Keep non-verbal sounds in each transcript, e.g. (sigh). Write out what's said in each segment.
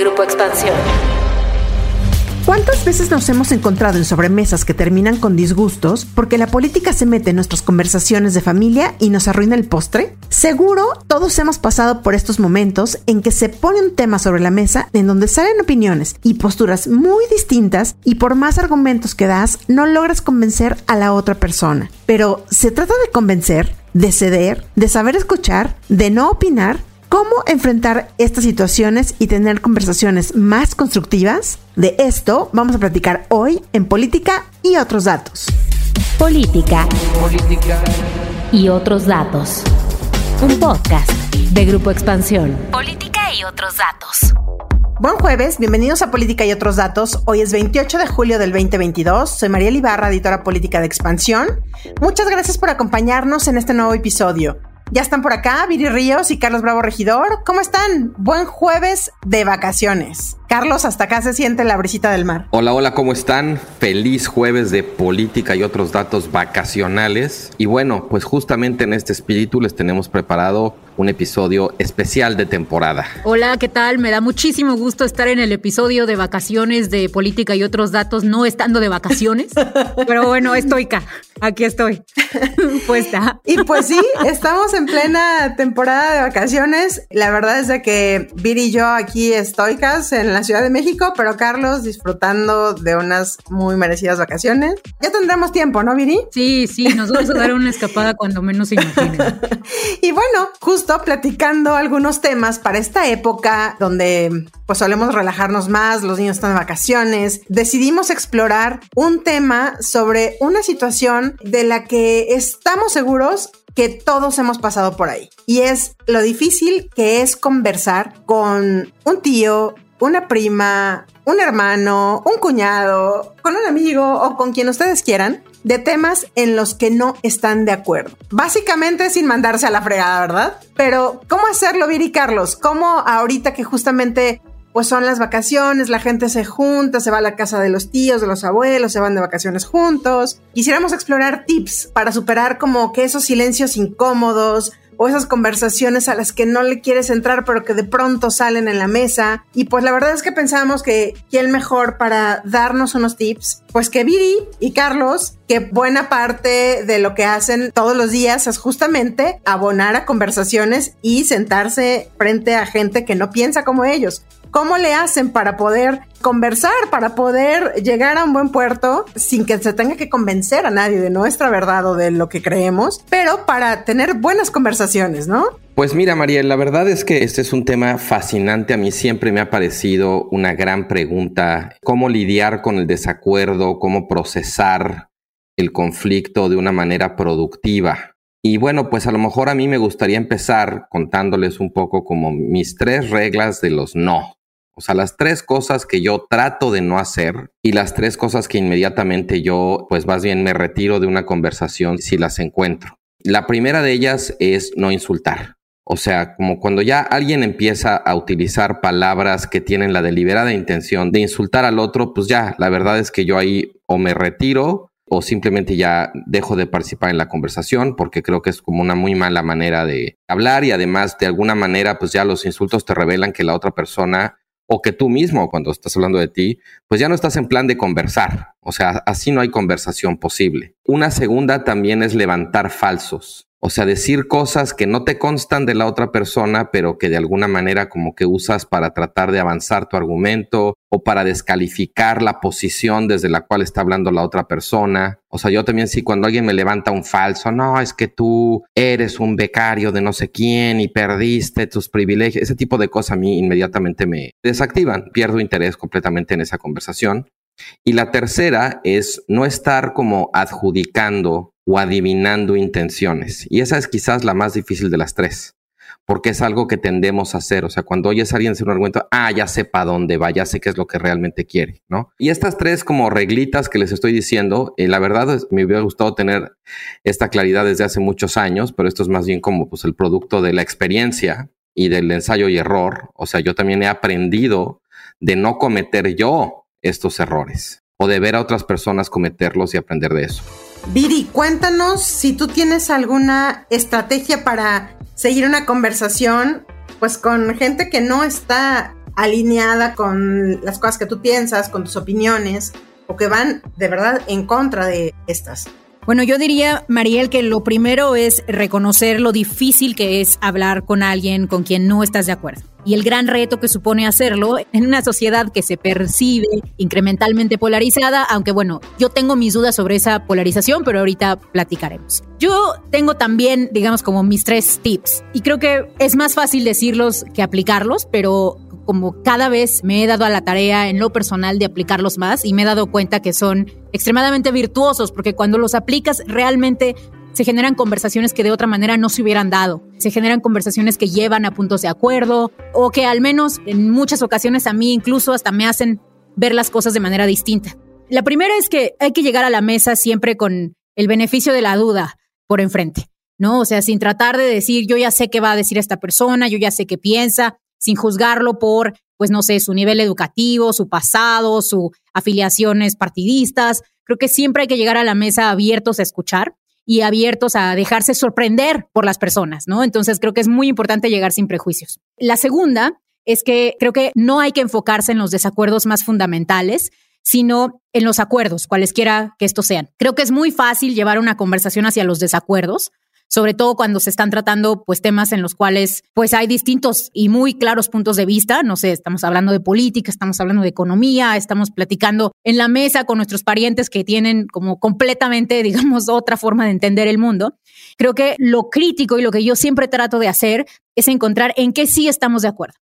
Grupo Expansión. ¿Cuántas veces nos hemos encontrado en sobremesas que terminan con disgustos porque la política se mete en nuestras conversaciones de familia y nos arruina el postre? Seguro todos hemos pasado por estos momentos en que se pone un tema sobre la mesa en donde salen opiniones y posturas muy distintas y por más argumentos que das no logras convencer a la otra persona. Pero se trata de convencer, de ceder, de saber escuchar, de no opinar ¿Cómo enfrentar estas situaciones y tener conversaciones más constructivas? De esto vamos a platicar hoy en Política y otros datos. Política. Política. Y otros datos. Un podcast de Grupo Expansión. Política y otros datos. Buen jueves, bienvenidos a Política y otros datos. Hoy es 28 de julio del 2022. Soy María Ibarra, editora política de Expansión. Muchas gracias por acompañarnos en este nuevo episodio. Ya están por acá Viri Ríos y Carlos Bravo Regidor. ¿Cómo están? Buen jueves de vacaciones. Carlos, hasta acá se siente la brisita del mar. Hola, hola, ¿cómo están? Feliz jueves de política y otros datos vacacionales. Y bueno, pues justamente en este espíritu les tenemos preparado un episodio especial de temporada. Hola, ¿qué tal? Me da muchísimo gusto estar en el episodio de vacaciones de política y otros datos, no estando de vacaciones. (laughs) Pero bueno, estoica. Aquí estoy. (laughs) Puesta. Y pues sí, estamos en plena temporada de vacaciones. La verdad es de que Viri y yo aquí estoicas en la Ciudad de México, pero Carlos disfrutando de unas muy merecidas vacaciones. Ya tendremos tiempo, ¿no, Viri? Sí, sí, nos vamos a dar una escapada cuando menos se imaginen. (laughs) y bueno, justo platicando algunos temas para esta época donde pues solemos relajarnos más, los niños están de vacaciones, decidimos explorar un tema sobre una situación de la que estamos seguros que todos hemos pasado por ahí. Y es lo difícil que es conversar con un tío, una prima, un hermano, un cuñado, con un amigo o con quien ustedes quieran de temas en los que no están de acuerdo. Básicamente sin mandarse a la fregada, ¿verdad? Pero ¿cómo hacerlo, Viri Carlos? ¿Cómo ahorita que justamente pues son las vacaciones, la gente se junta, se va a la casa de los tíos, de los abuelos, se van de vacaciones juntos. Quisiéramos explorar tips para superar como que esos silencios incómodos, o esas conversaciones a las que no le quieres entrar pero que de pronto salen en la mesa. Y pues la verdad es que pensamos que quién mejor para darnos unos tips, pues que Viri y Carlos, que buena parte de lo que hacen todos los días es justamente abonar a conversaciones y sentarse frente a gente que no piensa como ellos. ¿Cómo le hacen para poder conversar, para poder llegar a un buen puerto sin que se tenga que convencer a nadie de nuestra verdad o de lo que creemos, pero para tener buenas conversaciones, ¿no? Pues mira, María, la verdad es que este es un tema fascinante. A mí siempre me ha parecido una gran pregunta, cómo lidiar con el desacuerdo, cómo procesar el conflicto de una manera productiva. Y bueno, pues a lo mejor a mí me gustaría empezar contándoles un poco como mis tres reglas de los no. O sea, las tres cosas que yo trato de no hacer y las tres cosas que inmediatamente yo, pues más bien me retiro de una conversación si las encuentro. La primera de ellas es no insultar. O sea, como cuando ya alguien empieza a utilizar palabras que tienen la deliberada intención de insultar al otro, pues ya, la verdad es que yo ahí o me retiro o simplemente ya dejo de participar en la conversación porque creo que es como una muy mala manera de hablar y además de alguna manera pues ya los insultos te revelan que la otra persona o que tú mismo, cuando estás hablando de ti, pues ya no estás en plan de conversar. O sea, así no hay conversación posible. Una segunda también es levantar falsos. O sea, decir cosas que no te constan de la otra persona, pero que de alguna manera como que usas para tratar de avanzar tu argumento o para descalificar la posición desde la cual está hablando la otra persona. O sea, yo también sí, cuando alguien me levanta un falso, no, es que tú eres un becario de no sé quién y perdiste tus privilegios, ese tipo de cosas a mí inmediatamente me desactivan, pierdo interés completamente en esa conversación. Y la tercera es no estar como adjudicando o adivinando intenciones. Y esa es quizás la más difícil de las tres. porque es algo que tendemos a hacer. O sea, cuando oyes a alguien hacer un argumento, ah, ya sé para dónde va, ya sé qué es lo que realmente quiere, ¿no? Y estas tres como reglitas que les estoy diciendo, eh, la verdad me hubiera gustado tener esta claridad desde hace muchos años, pero esto es más bien como pues el producto de la experiencia y del ensayo y error. O sea, yo también he aprendido de no cometer yo estos errores o de ver a otras personas cometerlos y aprender de eso. Viri, cuéntanos si tú tienes alguna estrategia para seguir una conversación, pues con gente que no está alineada con las cosas que tú piensas, con tus opiniones, o que van de verdad en contra de estas. Bueno, yo diría, Mariel, que lo primero es reconocer lo difícil que es hablar con alguien con quien no estás de acuerdo. Y el gran reto que supone hacerlo en una sociedad que se percibe incrementalmente polarizada, aunque bueno, yo tengo mis dudas sobre esa polarización, pero ahorita platicaremos. Yo tengo también, digamos, como mis tres tips. Y creo que es más fácil decirlos que aplicarlos, pero como cada vez me he dado a la tarea en lo personal de aplicarlos más y me he dado cuenta que son extremadamente virtuosos porque cuando los aplicas realmente se generan conversaciones que de otra manera no se hubieran dado. Se generan conversaciones que llevan a puntos de acuerdo o que al menos en muchas ocasiones a mí incluso hasta me hacen ver las cosas de manera distinta. La primera es que hay que llegar a la mesa siempre con el beneficio de la duda por enfrente, ¿no? O sea, sin tratar de decir, yo ya sé qué va a decir esta persona, yo ya sé qué piensa, sin juzgarlo por, pues no sé, su nivel educativo, su pasado, sus afiliaciones partidistas. Creo que siempre hay que llegar a la mesa abiertos a escuchar y abiertos a dejarse sorprender por las personas, ¿no? Entonces creo que es muy importante llegar sin prejuicios. La segunda es que creo que no hay que enfocarse en los desacuerdos más fundamentales, sino en los acuerdos, cualesquiera que estos sean. Creo que es muy fácil llevar una conversación hacia los desacuerdos, sobre todo cuando se están tratando pues temas en los cuales pues hay distintos y muy claros puntos de vista, no sé, estamos hablando de política, estamos hablando de economía, estamos platicando en la mesa con nuestros parientes que tienen como completamente, (laughs) digamos, otra forma de entender el mundo. Creo que lo crítico y lo que yo siempre trato de hacer es encontrar en qué sí estamos de acuerdo.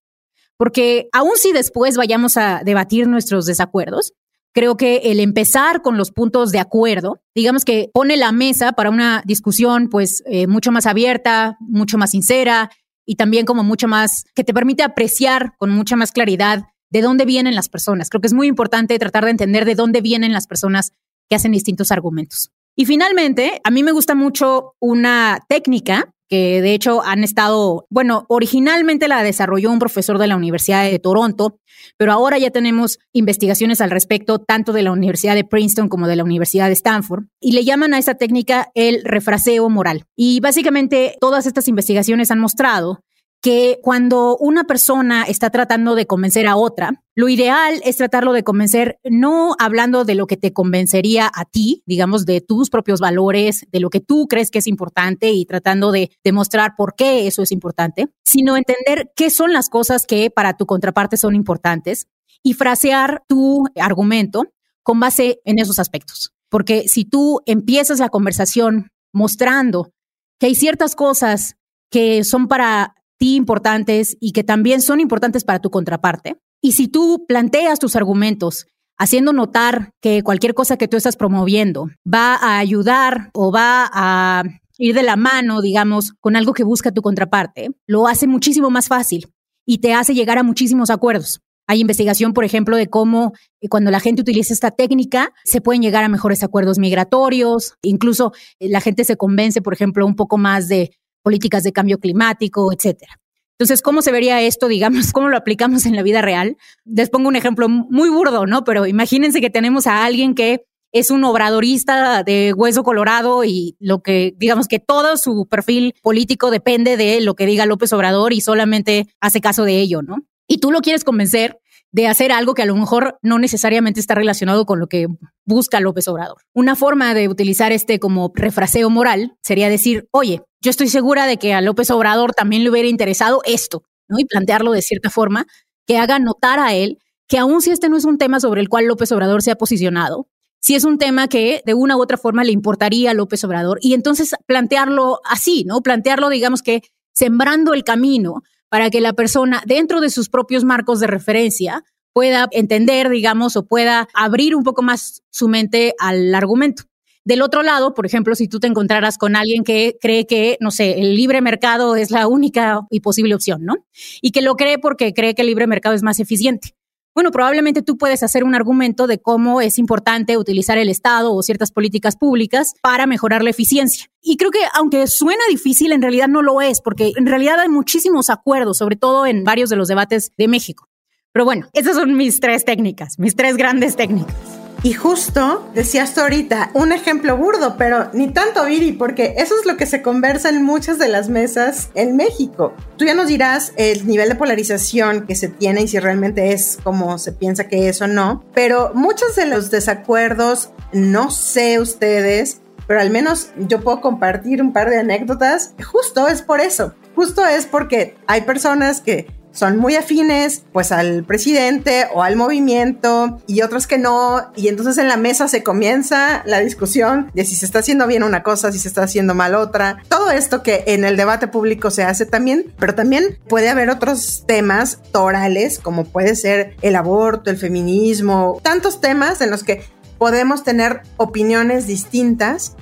Porque aun si después vayamos a debatir nuestros desacuerdos, Creo que el empezar con los puntos de acuerdo, digamos que pone la mesa para una discusión pues eh, mucho más abierta, mucho más sincera y también como mucho más, que te permite apreciar con mucha más claridad de dónde vienen las personas. Creo que es muy importante tratar de entender de dónde vienen las personas que hacen distintos argumentos. Y finalmente, a mí me gusta mucho una técnica que de hecho han estado, bueno, originalmente la desarrolló un profesor de la Universidad de Toronto, pero ahora ya tenemos investigaciones al respecto tanto de la Universidad de Princeton como de la Universidad de Stanford, y le llaman a esa técnica el refraseo moral. Y básicamente todas estas investigaciones han mostrado que cuando una persona está tratando de convencer a otra, lo ideal es tratarlo de convencer no hablando de lo que te convencería a ti, digamos, de tus propios valores, de lo que tú crees que es importante y tratando de demostrar por qué eso es importante, sino entender qué son las cosas que para tu contraparte son importantes y frasear tu argumento con base en esos aspectos. Porque si tú empiezas la conversación mostrando que hay ciertas cosas que son para importantes y que también son importantes para tu contraparte. Y si tú planteas tus argumentos haciendo notar que cualquier cosa que tú estás promoviendo va a ayudar o va a ir de la mano, digamos, con algo que busca tu contraparte, lo hace muchísimo más fácil y te hace llegar a muchísimos acuerdos. Hay investigación, por ejemplo, de cómo eh, cuando la gente utiliza esta técnica se pueden llegar a mejores acuerdos migratorios, incluso eh, la gente se convence, por ejemplo, un poco más de políticas de cambio climático, etcétera. Entonces, ¿cómo se vería esto, digamos, (laughs) cómo lo aplicamos en la vida real? Les pongo un ejemplo muy burdo, ¿no? Pero imagínense que tenemos a alguien que es un obradorista de hueso colorado y lo que, digamos que todo su perfil político depende de lo que diga López Obrador y solamente hace caso de ello, ¿no? Y tú lo quieres convencer de hacer algo que a lo mejor no necesariamente está relacionado con lo que busca López Obrador. Una forma de utilizar este como refraseo moral sería decir, oye, yo estoy segura de que a López Obrador también le hubiera interesado esto, ¿no? Y plantearlo de cierta forma que haga notar a él que aun si este no es un tema sobre el cual López Obrador se ha posicionado, si es un tema que de una u otra forma le importaría a López Obrador y entonces plantearlo así, ¿no? Plantearlo, digamos que sembrando el camino para que la persona dentro de sus propios marcos de referencia pueda entender, digamos, o pueda abrir un poco más su mente al argumento. Del otro lado, por ejemplo, si tú te encontraras con alguien que cree que, no sé, el libre mercado es la única y posible opción, ¿no? Y que lo cree porque cree que el libre mercado es más eficiente. Bueno, probablemente tú puedes hacer un argumento de cómo es importante utilizar el Estado o ciertas políticas públicas para mejorar la eficiencia. Y creo que aunque suena difícil, en realidad no lo es, porque en realidad hay muchísimos acuerdos, sobre todo en varios de los debates de México. Pero bueno, esas son mis tres técnicas, mis tres grandes técnicas. Y justo decías tú ahorita, un ejemplo burdo, pero ni tanto, Viri, porque eso es lo que se conversa en muchas de las mesas en México. Tú ya nos dirás el nivel de polarización que se tiene y si realmente es como se piensa que es o no, pero muchos de los desacuerdos, no sé ustedes, pero al menos yo puedo compartir un par de anécdotas. Justo es por eso, justo es porque hay personas que son muy afines pues al presidente o al movimiento y otros que no. Y entonces en la mesa se comienza la discusión de si se está haciendo bien una cosa, si se está haciendo mal otra. Todo esto que en el debate público se hace también, pero también puede haber otros temas torales como puede ser el aborto, el feminismo, tantos temas en los que podemos tener opiniones distintas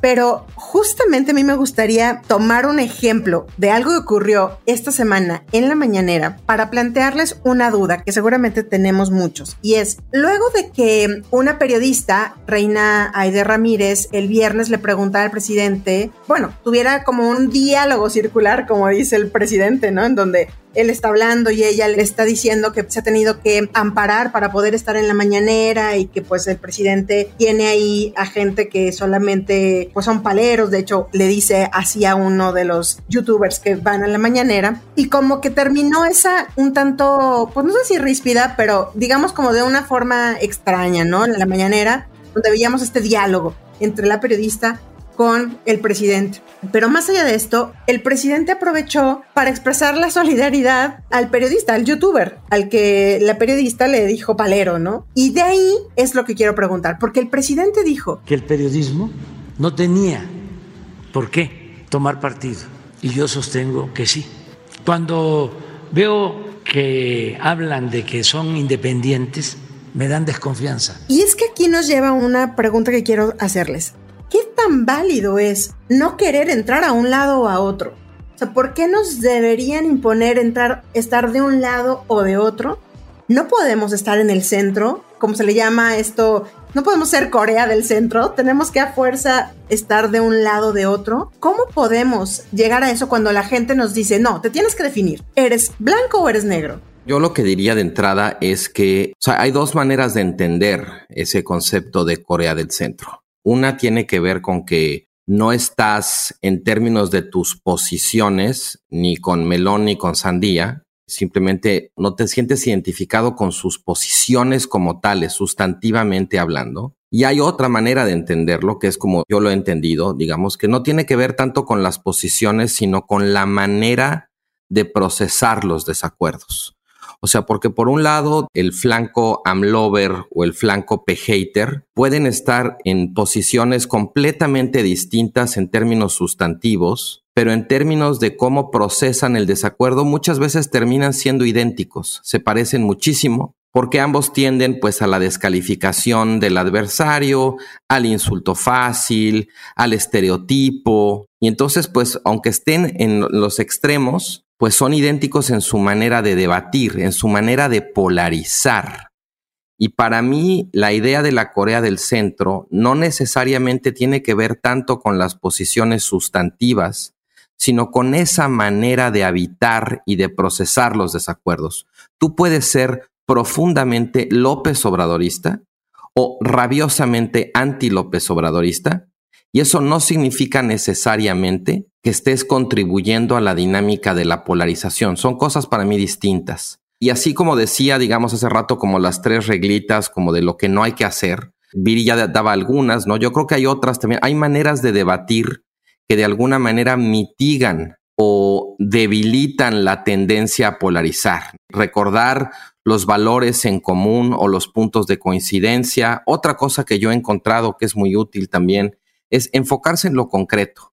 pero justamente a mí me gustaría tomar un ejemplo de algo que ocurrió esta semana en la mañanera para plantearles una duda que seguramente tenemos muchos. Y es, luego de que una periodista, Reina Aide Ramírez, el viernes le preguntara al presidente, bueno, tuviera como un diálogo circular, como dice el presidente, ¿no? En donde él está hablando y ella le está diciendo que se ha tenido que amparar para poder estar en la mañanera y que pues el presidente tiene ahí a gente que solamente pues son paleros, de hecho le dice así a uno de los youtubers que van a la mañanera y como que terminó esa un tanto, pues no sé si ríspida, pero digamos como de una forma extraña, ¿no? En la mañanera, donde veíamos este diálogo entre la periodista con el presidente. Pero más allá de esto, el presidente aprovechó para expresar la solidaridad al periodista, al youtuber, al que la periodista le dijo palero, ¿no? Y de ahí es lo que quiero preguntar, porque el presidente dijo que el periodismo no tenía por qué tomar partido. Y yo sostengo que sí. Cuando veo que hablan de que son independientes, me dan desconfianza. Y es que aquí nos lleva una pregunta que quiero hacerles. ¿Qué tan válido es no querer entrar a un lado o a otro? O sea, ¿por qué nos deberían imponer entrar, estar de un lado o de otro? No podemos estar en el centro, como se le llama esto, no podemos ser Corea del centro, tenemos que a fuerza estar de un lado de otro. ¿Cómo podemos llegar a eso cuando la gente nos dice, no, te tienes que definir, ¿eres blanco o eres negro? Yo lo que diría de entrada es que o hay dos maneras de entender ese concepto de Corea del Centro. Una tiene que ver con que no estás en términos de tus posiciones ni con melón ni con sandía, simplemente no te sientes identificado con sus posiciones como tales, sustantivamente hablando. Y hay otra manera de entenderlo, que es como yo lo he entendido, digamos, que no tiene que ver tanto con las posiciones, sino con la manera de procesar los desacuerdos. O sea, porque por un lado el flanco amlover o el flanco p-hater pueden estar en posiciones completamente distintas en términos sustantivos, pero en términos de cómo procesan el desacuerdo muchas veces terminan siendo idénticos, se parecen muchísimo, porque ambos tienden pues a la descalificación del adversario, al insulto fácil, al estereotipo, y entonces pues aunque estén en los extremos, pues son idénticos en su manera de debatir, en su manera de polarizar. Y para mí la idea de la Corea del Centro no necesariamente tiene que ver tanto con las posiciones sustantivas, sino con esa manera de habitar y de procesar los desacuerdos. Tú puedes ser profundamente López Obradorista o rabiosamente anti López Obradorista, y eso no significa necesariamente que estés contribuyendo a la dinámica de la polarización. Son cosas para mí distintas. Y así como decía, digamos hace rato, como las tres reglitas, como de lo que no hay que hacer, Viri ya daba algunas, ¿no? Yo creo que hay otras también. Hay maneras de debatir que de alguna manera mitigan o debilitan la tendencia a polarizar. Recordar los valores en común o los puntos de coincidencia. Otra cosa que yo he encontrado que es muy útil también es enfocarse en lo concreto.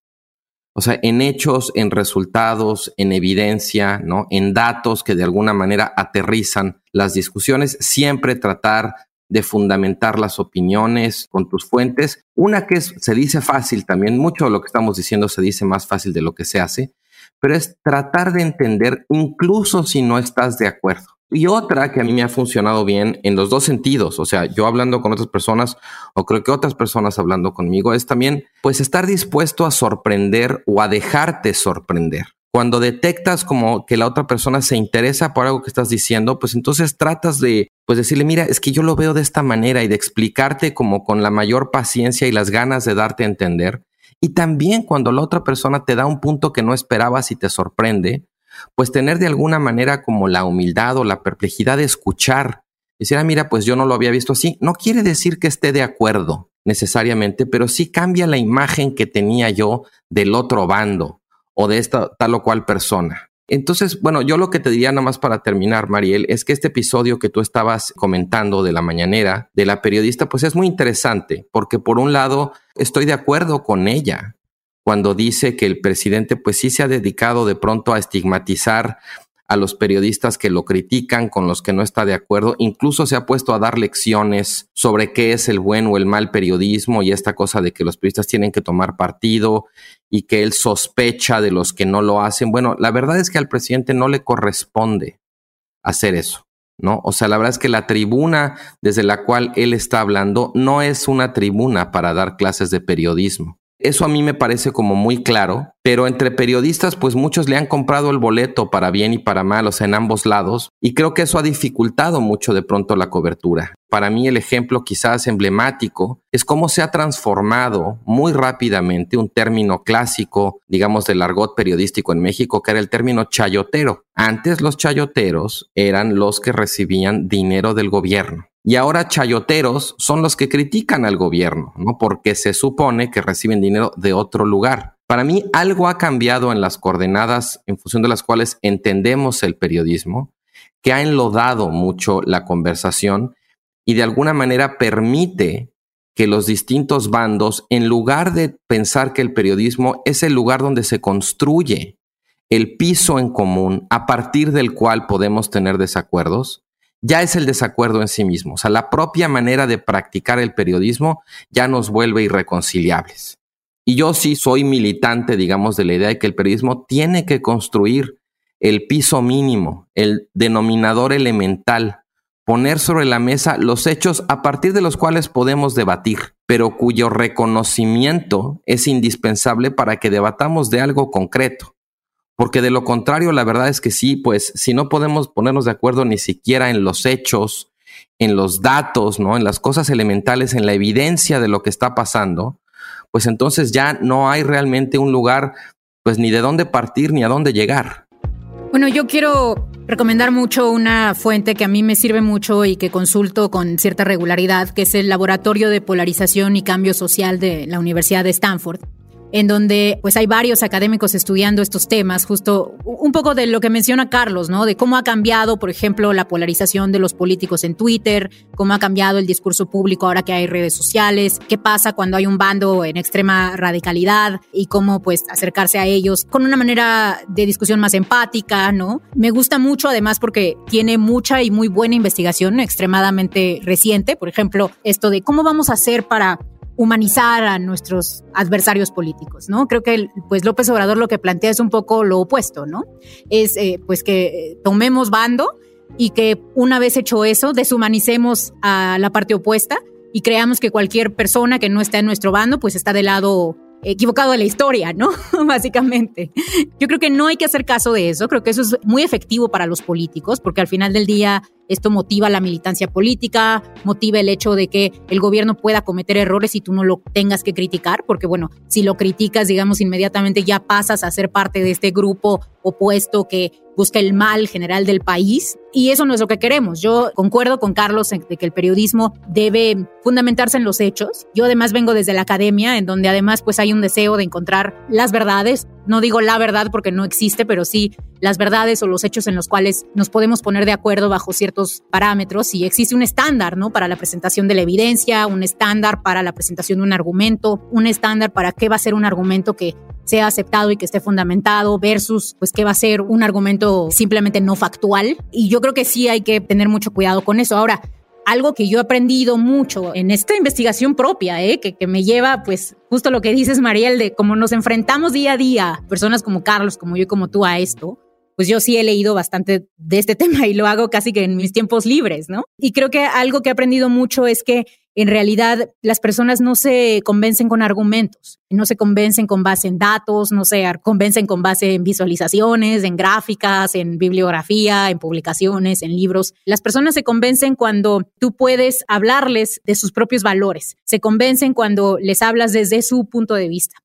O sea, en hechos, en resultados, en evidencia, ¿no? En datos que de alguna manera aterrizan las discusiones, siempre tratar de fundamentar las opiniones con tus fuentes. Una que se dice fácil también, mucho de lo que estamos diciendo se dice más fácil de lo que se hace, pero es tratar de entender incluso si no estás de acuerdo. Y otra que a mí me ha funcionado bien en los dos sentidos, o sea, yo hablando con otras personas o creo que otras personas hablando conmigo, es también pues estar dispuesto a sorprender o a dejarte sorprender. Cuando detectas como que la otra persona se interesa por algo que estás diciendo, pues entonces tratas de pues decirle, mira, es que yo lo veo de esta manera y de explicarte como con la mayor paciencia y las ganas de darte a entender. Y también cuando la otra persona te da un punto que no esperabas y te sorprende, pues tener de alguna manera como la humildad o la perplejidad de escuchar. Decir, ah, mira, pues yo no lo había visto así. No quiere decir que esté de acuerdo necesariamente, pero sí cambia la imagen que tenía yo del otro bando o de esta tal o cual persona. Entonces, bueno, yo lo que te diría nada más para terminar, Mariel, es que este episodio que tú estabas comentando de la mañanera, de la periodista, pues es muy interesante, porque por un lado estoy de acuerdo con ella cuando dice que el presidente pues sí se ha dedicado de pronto a estigmatizar a los periodistas que lo critican, con los que no está de acuerdo, incluso se ha puesto a dar lecciones sobre qué es el buen o el mal periodismo y esta cosa de que los periodistas tienen que tomar partido y que él sospecha de los que no lo hacen. Bueno, la verdad es que al presidente no le corresponde hacer eso. ¿No? O sea, la verdad es que la tribuna desde la cual él está hablando no es una tribuna para dar clases de periodismo. Eso a mí me parece como muy claro, pero entre periodistas pues muchos le han comprado el boleto para bien y para mal, o sea, en ambos lados, y creo que eso ha dificultado mucho de pronto la cobertura. Para mí el ejemplo quizás emblemático es cómo se ha transformado muy rápidamente un término clásico, digamos, del argot periodístico en México, que era el término chayotero. Antes los chayoteros eran los que recibían dinero del gobierno. Y ahora chayoteros son los que critican al gobierno, ¿no? Porque se supone que reciben dinero de otro lugar. Para mí algo ha cambiado en las coordenadas en función de las cuales entendemos el periodismo, que ha enlodado mucho la conversación y de alguna manera permite que los distintos bandos, en lugar de pensar que el periodismo es el lugar donde se construye el piso en común a partir del cual podemos tener desacuerdos, ya es el desacuerdo en sí mismo. O sea, la propia manera de practicar el periodismo ya nos vuelve irreconciliables. Y yo sí soy militante, digamos, de la idea de que el periodismo tiene que construir el piso mínimo, el denominador elemental, poner sobre la mesa los hechos a partir de los cuales podemos debatir, pero cuyo reconocimiento es indispensable para que debatamos de algo concreto. Porque de lo contrario, la verdad es que sí, pues si no podemos ponernos de acuerdo ni siquiera en los hechos, en los datos, ¿no? En las cosas elementales, en la evidencia de lo que está pasando, pues entonces ya no hay realmente un lugar, pues ni de dónde partir ni a dónde llegar. Bueno, yo quiero recomendar mucho una fuente que a mí me sirve mucho y que consulto con cierta regularidad, que es el Laboratorio de Polarización y Cambio Social de la Universidad de Stanford en donde pues hay varios académicos estudiando estos temas, justo un poco de lo que menciona Carlos, ¿no? De cómo ha cambiado, por ejemplo, la polarización de los políticos en Twitter, cómo ha cambiado el discurso público ahora que hay redes sociales, qué pasa cuando hay un bando en extrema radicalidad y cómo pues acercarse a ellos con una manera de discusión más empática, ¿no? Me gusta mucho además porque tiene mucha y muy buena investigación extremadamente reciente, por ejemplo, esto de cómo vamos a hacer para humanizar a nuestros adversarios políticos, ¿no? Creo que pues López Obrador lo que plantea es un poco lo opuesto, ¿no? Es eh, pues que eh, tomemos bando y que una vez hecho eso deshumanicemos a la parte opuesta y creamos que cualquier persona que no está en nuestro bando pues está del lado equivocado de la historia, ¿no? (laughs) Básicamente. Yo creo que no hay que hacer caso de eso, creo que eso es muy efectivo para los políticos porque al final del día esto motiva la militancia política, motiva el hecho de que el gobierno pueda cometer errores y tú no lo tengas que criticar, porque bueno, si lo criticas, digamos, inmediatamente ya pasas a ser parte de este grupo opuesto que busca el mal general del país. Y eso no es lo que queremos. Yo concuerdo con Carlos en de que el periodismo debe fundamentarse en los hechos. Yo además vengo desde la academia, en donde además pues hay un deseo de encontrar las verdades. No digo la verdad porque no existe, pero sí las verdades o los hechos en los cuales nos podemos poner de acuerdo bajo ciertos parámetros y existe un estándar, ¿no? Para la presentación de la evidencia, un estándar para la presentación de un argumento, un estándar para qué va a ser un argumento que sea aceptado y que esté fundamentado versus pues qué va a ser un argumento simplemente no factual y yo creo que sí hay que tener mucho cuidado con eso. Ahora, algo que yo he aprendido mucho en esta investigación propia, ¿eh? que, que me lleva, pues, justo lo que dices, Mariel, de cómo nos enfrentamos día a día, personas como Carlos, como yo y como tú, a esto pues yo sí he leído bastante de este (laughs) tema y lo hago casi que en mis tiempos libres, ¿no? Y creo que algo que he aprendido mucho es que en realidad las personas no se convencen con argumentos, no se convencen con base en datos, no se convencen con base en visualizaciones, en gráficas, en bibliografía, en publicaciones, en libros. Las personas se convencen cuando tú puedes hablarles de sus propios valores, se convencen cuando les hablas desde su punto de vista.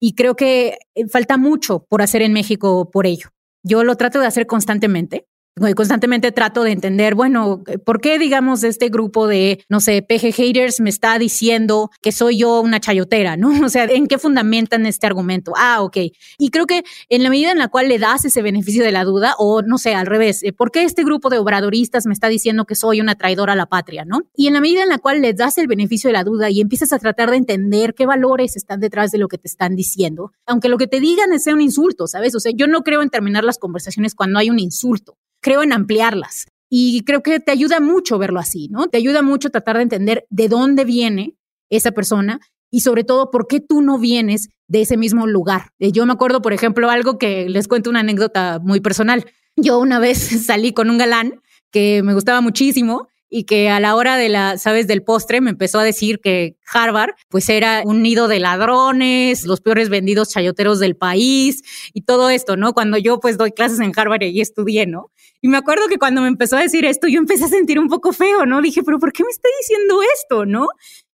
Y creo que eh, falta mucho por hacer en México por ello. Yo lo trato de hacer constantemente. Constantemente trato de entender, bueno, ¿por qué, digamos, este grupo de, no sé, PG haters me está diciendo que soy yo una chayotera, ¿no? (laughs) O sea, ¿en qué fundamentan este argumento? Ah, ok. Y creo que en la medida en la cual le das ese beneficio de la duda, o no sé, al revés, eh, ¿por qué este grupo de obradoristas me está diciendo que soy una traidora a la patria, ¿no? Y en la medida en la cual le das el beneficio de la duda y empiezas a tratar de entender qué valores están detrás de lo que te están diciendo, aunque lo que te digan sea un insulto, ¿sabes? O sea, yo no creo en terminar las conversaciones cuando hay un insulto creo en ampliarlas. Y creo que te ayuda mucho verlo así, ¿no? Te ayuda mucho tratar de entender de dónde viene esa persona y sobre todo por qué tú no vienes de ese mismo lugar. Eh, yo me acuerdo, por ejemplo, algo que les cuento una anécdota muy personal. Yo una vez (laughs) salí con un galán que me gustaba muchísimo y que a la hora de la, sabes, del postre me empezó a decir que Harvard pues era un nido de ladrones, los peores vendidos chayoteros del país y todo esto, ¿no? Cuando yo pues doy clases en Harvard y estudié, ¿no? Y me acuerdo que cuando me empezó a decir esto, yo empecé a sentir un poco feo, ¿no? Dije, pero ¿por qué me está diciendo esto, no?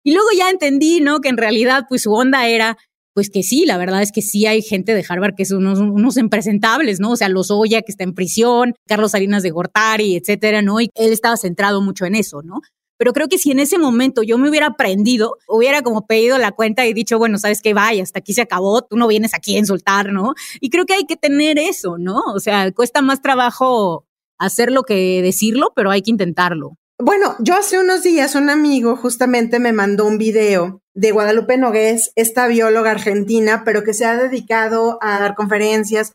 Y luego ya entendí, ¿no? Que en realidad pues su onda era pues que sí, la verdad es que sí hay gente de Harvard que son unos, impresentables, ¿no? O sea, los Oya que está en prisión, Carlos Salinas de Gortari, etcétera, ¿no? Y él estaba centrado mucho en eso, ¿no? Pero creo que si en ese momento yo me hubiera aprendido, hubiera como pedido la cuenta y dicho, bueno, sabes qué, vaya, hasta aquí se acabó, tú no vienes aquí a insultar, ¿no? Y creo que hay que tener eso, ¿no? O sea, cuesta más trabajo hacerlo que decirlo, pero hay que intentarlo. Bueno, yo hace unos días un amigo justamente me mandó un video de Guadalupe Nogués, esta bióloga argentina, pero que se ha dedicado a dar conferencias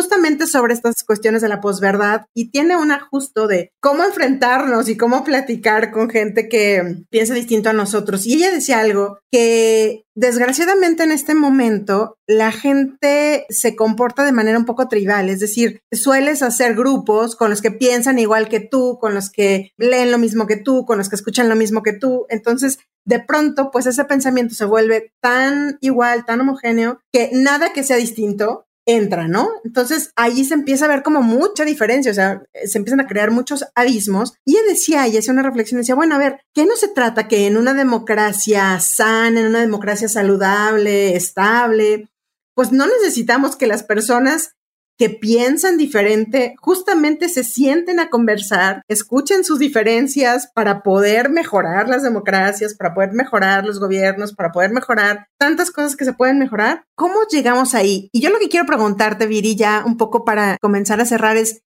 justamente sobre estas cuestiones de la posverdad y tiene un ajusto de cómo enfrentarnos y cómo platicar con gente que piensa distinto a nosotros. Y ella decía algo que desgraciadamente en este momento la gente se comporta de manera un poco tribal, es decir, sueles hacer grupos con los que piensan igual que tú, con los que leen lo mismo que tú, con los que escuchan lo mismo que tú. Entonces, de pronto, pues ese pensamiento se vuelve tan igual, tan homogéneo, que nada que sea distinto entra, ¿no? Entonces ahí se empieza a ver como mucha diferencia, o sea, se empiezan a crear muchos abismos. Y ella decía, y hacía una reflexión, decía, bueno, a ver, ¿qué no se trata que en una democracia sana, en una democracia saludable, estable, pues no necesitamos que las personas que piensan diferente justamente se sienten a conversar, escuchen sus diferencias para poder mejorar las democracias, para poder mejorar los gobiernos, para poder mejorar tantas cosas que se pueden mejorar. ¿Cómo llegamos ahí? Y yo lo que quiero preguntarte, Viri, ya un poco para comenzar a cerrar es,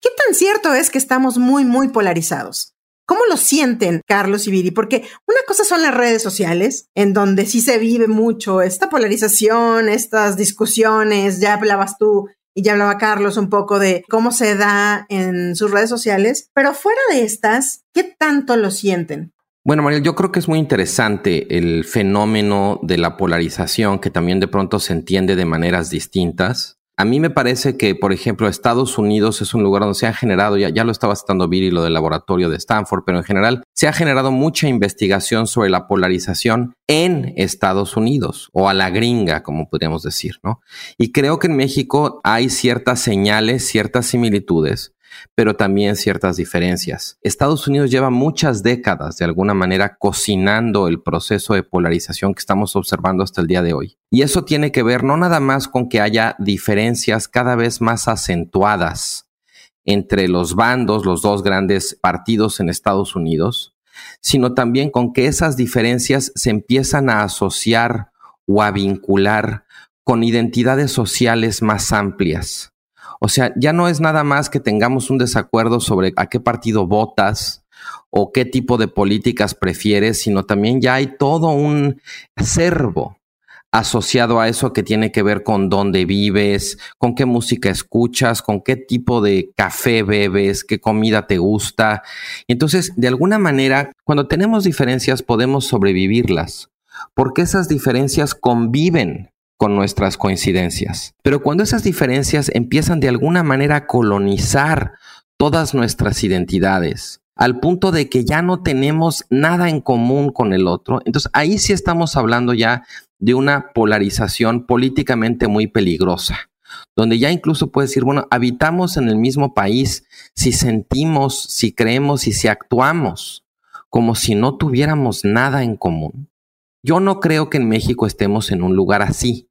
¿qué tan cierto es que estamos muy, muy polarizados? ¿Cómo lo sienten Carlos y Viri? Porque una cosa son las redes sociales, en donde sí se vive mucho esta polarización, estas discusiones, ya hablabas tú y ya hablaba Carlos un poco de cómo se da en sus redes sociales, pero fuera de estas, ¿qué tanto lo sienten? Bueno, María, yo creo que es muy interesante el fenómeno de la polarización que también de pronto se entiende de maneras distintas. A mí me parece que, por ejemplo, Estados Unidos es un lugar donde se ha generado, ya, ya lo estaba citando Viri, lo del laboratorio de Stanford, pero en general se ha generado mucha investigación sobre la polarización en Estados Unidos o a la gringa, como podríamos decir, ¿no? Y creo que en México hay ciertas señales, ciertas similitudes pero también ciertas diferencias. Estados Unidos lleva muchas décadas de alguna manera cocinando el proceso de polarización que estamos observando hasta el día de hoy. Y eso tiene que ver no nada más con que haya diferencias cada vez más acentuadas entre los bandos, los dos grandes partidos en Estados Unidos, sino también con que esas diferencias se empiezan a asociar o a vincular con identidades sociales más amplias o sea, ya no es nada más que tengamos un desacuerdo sobre a qué partido votas o qué tipo de políticas prefieres, sino también ya hay todo un acervo asociado a eso que tiene que ver con dónde vives, con qué música escuchas, con qué tipo de café bebes, qué comida te gusta. Entonces, de alguna manera, cuando tenemos diferencias podemos sobrevivirlas, porque esas diferencias conviven con nuestras coincidencias. Pero cuando esas diferencias empiezan de alguna manera a colonizar todas nuestras identidades, al punto de que ya no tenemos nada en común con el otro, entonces ahí sí estamos hablando ya de una polarización políticamente muy peligrosa, donde ya incluso puedes decir, bueno, habitamos en el mismo país si sentimos, si creemos y si actuamos como si no tuviéramos nada en común. Yo no creo que en México estemos en un lugar así,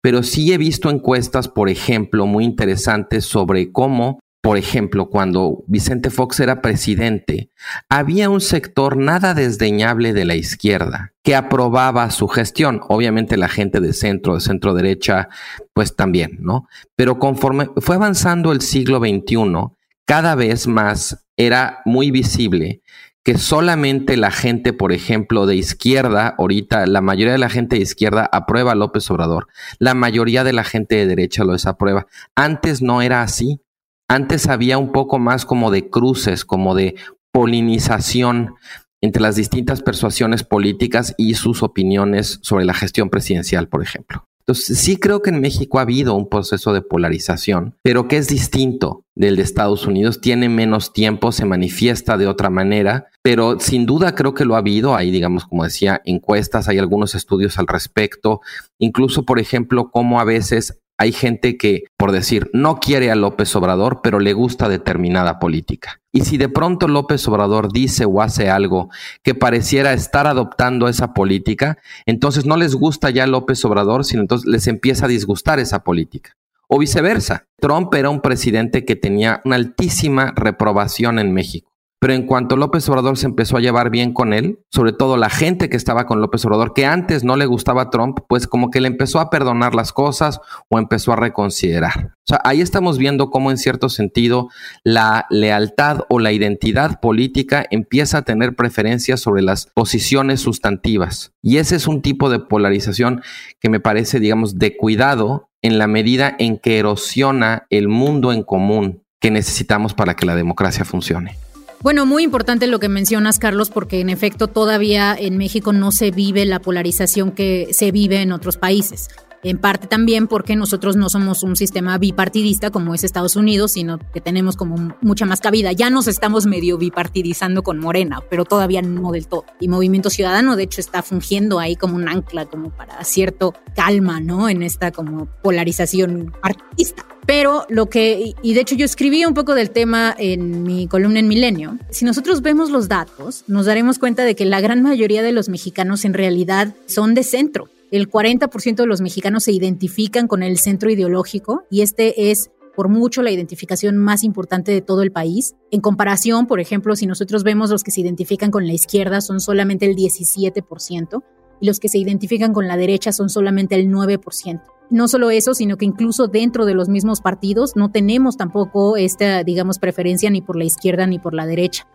pero sí he visto encuestas, por ejemplo, muy interesantes sobre cómo por ejemplo, cuando Vicente Fox era presidente, había un sector nada desdeñable de la izquierda que aprobaba su gestión. Obviamente la gente de centro, de centro derecha, pues también, ¿no? Pero conforme fue avanzando el siglo XXI, cada vez más era muy visible que solamente la gente, por ejemplo, de izquierda, ahorita la mayoría de la gente de izquierda aprueba a López Obrador, la mayoría de la gente de derecha lo desaprueba. Antes no era así. Antes había un poco más como de cruces, como de polinización entre las distintas persuasiones políticas y sus opiniones sobre la gestión presidencial, por ejemplo. Entonces, sí creo que en México ha habido un proceso de polarización, pero que es distinto del de Estados Unidos, tiene menos tiempo, se manifiesta de otra manera, pero sin duda creo que lo ha habido. Hay, digamos, como decía, encuestas, hay algunos estudios al respecto, incluso, por ejemplo, cómo a veces hay gente que, por decir, no quiere a López Obrador, pero le gusta determinada política. Y si de pronto López Obrador dice o hace algo que pareciera estar adoptando esa política, entonces no les gusta ya López Obrador, sino entonces les empieza a disgustar esa política. O viceversa. Trump era un presidente que tenía una altísima reprobación en México. Pero en cuanto López Obrador se empezó a llevar bien con él, sobre todo la gente que estaba con López Obrador, que antes no le gustaba a Trump, pues como que le empezó a perdonar las cosas o empezó a reconsiderar. O sea, ahí estamos viendo cómo en cierto sentido la lealtad o la identidad política empieza a tener preferencias sobre las posiciones sustantivas. Y ese es un tipo de polarización que me parece, digamos, de cuidado en la medida en que erosiona el mundo en común que necesitamos para que la democracia funcione. Bueno, muy importante lo que mencionas, Carlos, porque en efecto todavía en México no se vive la polarización que se vive en otros países. En parte también porque nosotros no somos un sistema bipartidista como es Estados Unidos, sino que tenemos como mucha más cabida. Ya nos estamos medio bipartidizando con Morena, pero todavía no del todo. Y Movimiento Ciudadano, de hecho, está fungiendo ahí como un ancla, como para cierto calma, ¿no? En esta como polarización artista. Pero lo que, y de hecho yo escribí un poco del tema en mi columna en Milenio, si nosotros vemos los datos, nos daremos cuenta de que la gran mayoría de los mexicanos en realidad son de centro. El 40% de los mexicanos se identifican con el centro ideológico y este es por mucho la identificación más importante de todo el país. En comparación, por ejemplo, si nosotros vemos los que se identifican con la izquierda son solamente el 17% y los que se identifican con la derecha son solamente el 9%. No solo eso, sino que incluso dentro de los mismos partidos no tenemos tampoco esta, digamos, preferencia ni por la izquierda ni por la derecha.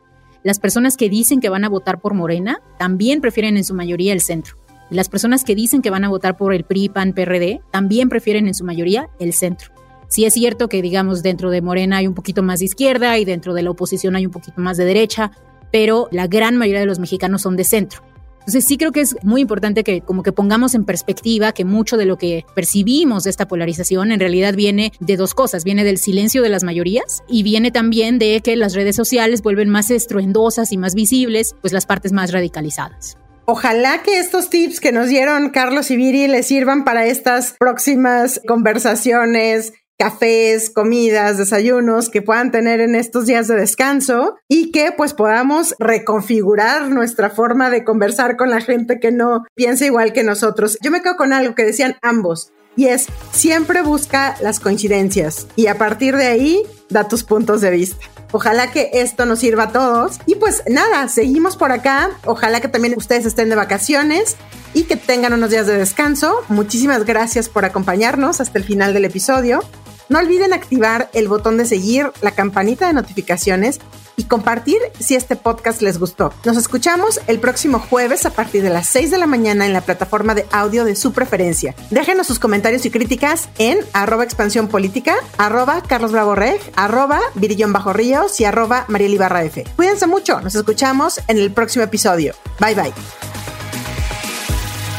Las personas que dicen que van a votar por Morena también prefieren en su mayoría el centro. Las personas que dicen que van a votar por el PRI, PAN, PRD también prefieren en su mayoría el centro. Sí es cierto que, digamos, dentro de Morena hay un poquito más de izquierda y dentro de la oposición hay un poquito más de derecha, pero la gran mayoría de los mexicanos son de centro. Entonces sí creo que es muy importante que como que pongamos en perspectiva que mucho de lo que percibimos de esta polarización en realidad viene de dos cosas, viene del silencio de las mayorías y viene también de que las redes sociales vuelven más estruendosas y más visibles pues las partes más radicalizadas. Ojalá que estos tips que nos dieron Carlos y Viri les sirvan para estas próximas conversaciones, cafés, comidas, desayunos que puedan tener en estos días de descanso y que pues podamos reconfigurar nuestra forma de conversar con la gente que no piensa igual que nosotros. Yo me quedo con algo que decían ambos y es siempre busca las coincidencias y a partir de ahí da tus puntos de vista. Ojalá que esto nos sirva a todos. Y pues nada, seguimos por acá. Ojalá que también ustedes estén de vacaciones y que tengan unos días de descanso. Muchísimas gracias por acompañarnos hasta el final del episodio. No olviden activar el botón de seguir, la campanita de notificaciones y compartir si este podcast les gustó. Nos escuchamos el próximo jueves a partir de las 6 de la mañana en la plataforma de audio de su preferencia. Déjenos sus comentarios y críticas en arroba expansión política, arroba Carlos Bravo Reg, arroba Virillón Bajo Ríos y arroba Mariel Ibarra F. Cuídense mucho, nos escuchamos en el próximo episodio. Bye bye.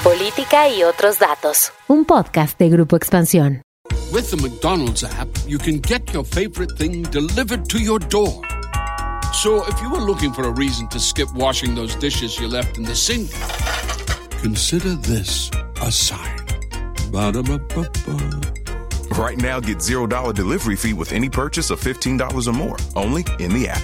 Política y otros datos. Un podcast de Grupo Expansión. With the McDonald's app, you can get your favorite thing delivered to your door. So if you were looking for a reason to skip washing those dishes you left in the sink, consider this a sign. Ba-da-ba-ba-ba. Right now, get $0 delivery fee with any purchase of $15 or more, only in the app.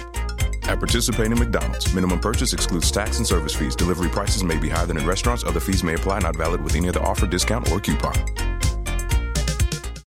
At participating McDonald's, minimum purchase excludes tax and service fees. Delivery prices may be higher than in restaurants. Other fees may apply, not valid with any other offer, discount, or coupon.